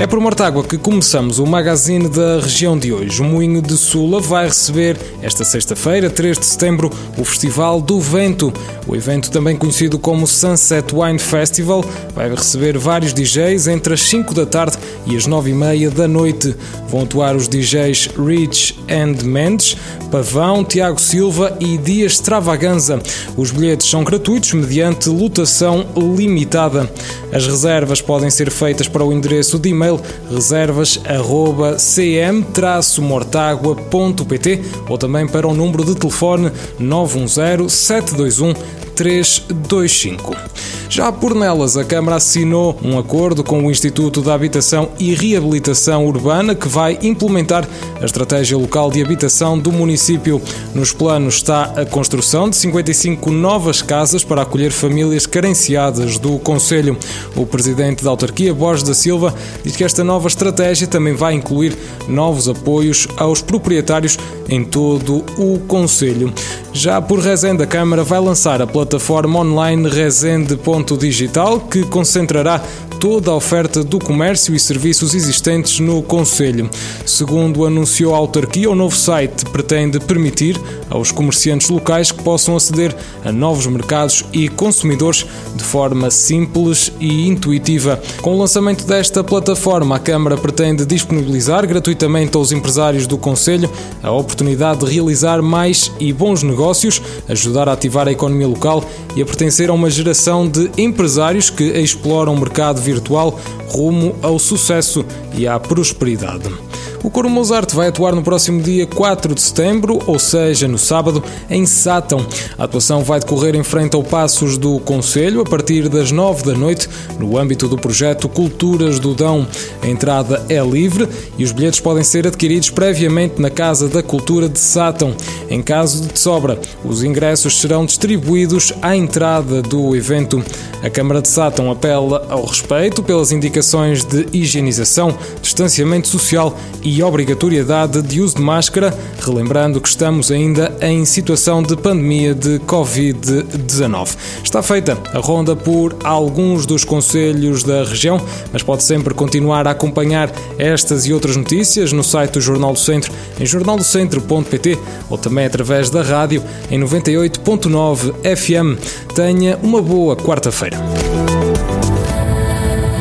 É por Mortágua que começamos o magazine da região de hoje. O Moinho de Sula vai receber esta sexta-feira, 3 de setembro, o Festival do Vento. O evento, também conhecido como Sunset Wine Festival, vai receber vários DJs entre as 5 da tarde e as 9 e meia da noite. Vão atuar os DJs Rich and Mendes, Pavão, Tiago Silva e Dias Travaganza. Os bilhetes são gratuitos mediante lotação limitada. As reservas podem ser feitas para o endereço de e-mail e-mail reservas@cm-mortagua.pt ou também para o número de telefone 910 721 325. Já por nelas, a Câmara assinou um acordo com o Instituto da Habitação e Reabilitação Urbana que vai implementar a estratégia local de habitação do município. Nos planos está a construção de 55 novas casas para acolher famílias carenciadas do Conselho. O presidente da autarquia, Borges da Silva, diz que esta nova estratégia também vai incluir novos apoios aos proprietários em todo o Conselho. Já por Resende, a Câmara vai lançar a plataforma online resende.digital que concentrará toda a oferta do comércio e serviços existentes no Conselho. Segundo anunciou a autarquia, o novo site pretende permitir aos comerciantes locais que possam aceder a novos mercados e consumidores de forma simples e intuitiva. Com o lançamento desta plataforma, a Câmara pretende disponibilizar gratuitamente aos empresários do Conselho a oportunidade de realizar mais e bons negócios, ajudar a ativar a economia local e a pertencer a uma geração de empresários que exploram o mercado virtual rumo ao sucesso e à prosperidade. O Coro Mozart vai atuar no próximo dia 4 de setembro, ou seja, no sábado, em Sátão. A atuação vai decorrer em frente ao Passos do Conselho a partir das 9 da noite, no âmbito do projeto Culturas do Dão. A entrada é livre e os bilhetes podem ser adquiridos previamente na Casa da Cultura de Sátão. Em caso de sobra, os ingressos serão distribuídos à entrada do evento. A Câmara de Sátão apela ao respeito pelas indicações de higienização, distanciamento social e e obrigatoriedade de uso de máscara, relembrando que estamos ainda em situação de pandemia de Covid-19. Está feita a ronda por alguns dos conselhos da região, mas pode sempre continuar a acompanhar estas e outras notícias no site do Jornal do Centro, em jornaldocentro.pt ou também através da rádio em 98.9 FM. Tenha uma boa quarta-feira.